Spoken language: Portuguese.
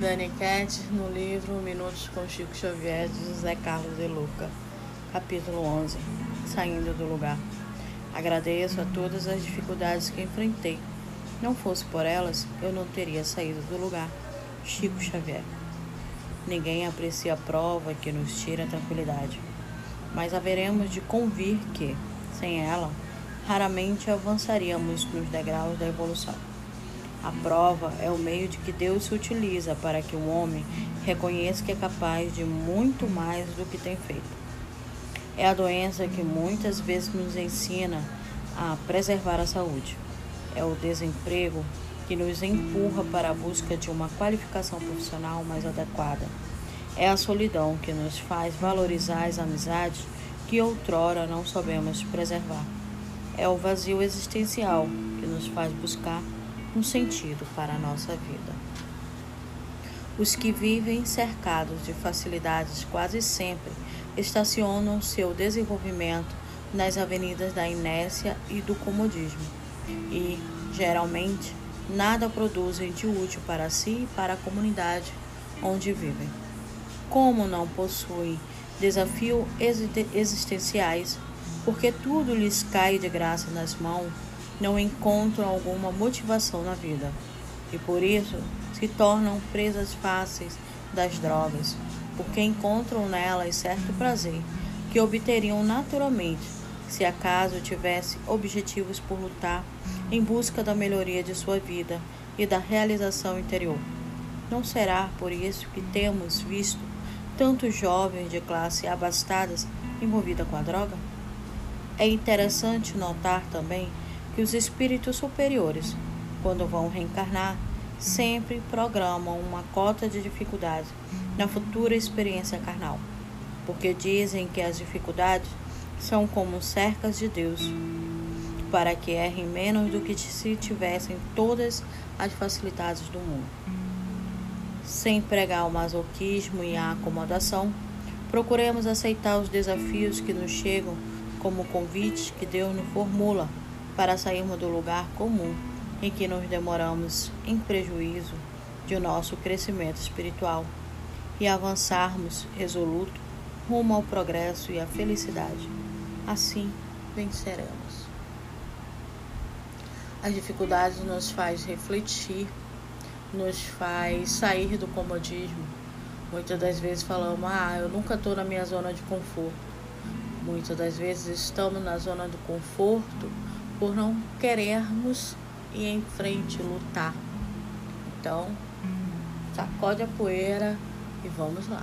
Dani Cat, no livro Minutos com Chico Xavier, de José Carlos de Luca, capítulo 11 Saindo do lugar. Agradeço a todas as dificuldades que enfrentei. Não fosse por elas, eu não teria saído do lugar. Chico Xavier. Ninguém aprecia a prova que nos tira a tranquilidade, mas haveremos de convir que, sem ela, raramente avançaríamos nos degraus da evolução. A prova é o meio de que Deus se utiliza para que o homem reconheça que é capaz de muito mais do que tem feito. É a doença que muitas vezes nos ensina a preservar a saúde. É o desemprego que nos empurra para a busca de uma qualificação profissional mais adequada. É a solidão que nos faz valorizar as amizades que outrora não soubemos preservar. É o vazio existencial que nos faz buscar um sentido para a nossa vida. Os que vivem cercados de facilidades quase sempre estacionam seu desenvolvimento nas avenidas da inércia e do comodismo e, geralmente, nada produzem de útil para si e para a comunidade onde vivem. Como não possuem desafios existenciais, porque tudo lhes cai de graça nas mãos, não encontram alguma motivação na vida e por isso se tornam presas fáceis das drogas, porque encontram nelas certo prazer que obteriam naturalmente se acaso tivesse objetivos por lutar em busca da melhoria de sua vida e da realização interior. Não será por isso que temos visto tantos jovens de classe abastadas envolvidos com a droga? É interessante notar também que os espíritos superiores, quando vão reencarnar, sempre programam uma cota de dificuldade na futura experiência carnal, porque dizem que as dificuldades são como cercas de Deus, para que errem menos do que se tivessem todas as facilidades do mundo. Sem pregar o masoquismo e a acomodação, procuremos aceitar os desafios que nos chegam como convites que Deus nos formula para sairmos do lugar comum em que nos demoramos em prejuízo de nosso crescimento espiritual e avançarmos resoluto rumo ao progresso e à felicidade. Assim venceremos. As dificuldades nos faz refletir, nos faz sair do comodismo. Muitas das vezes falamos, ah, eu nunca estou na minha zona de conforto. Muitas das vezes estamos na zona do conforto por não querermos ir em frente, lutar. Então, sacode a poeira e vamos lá.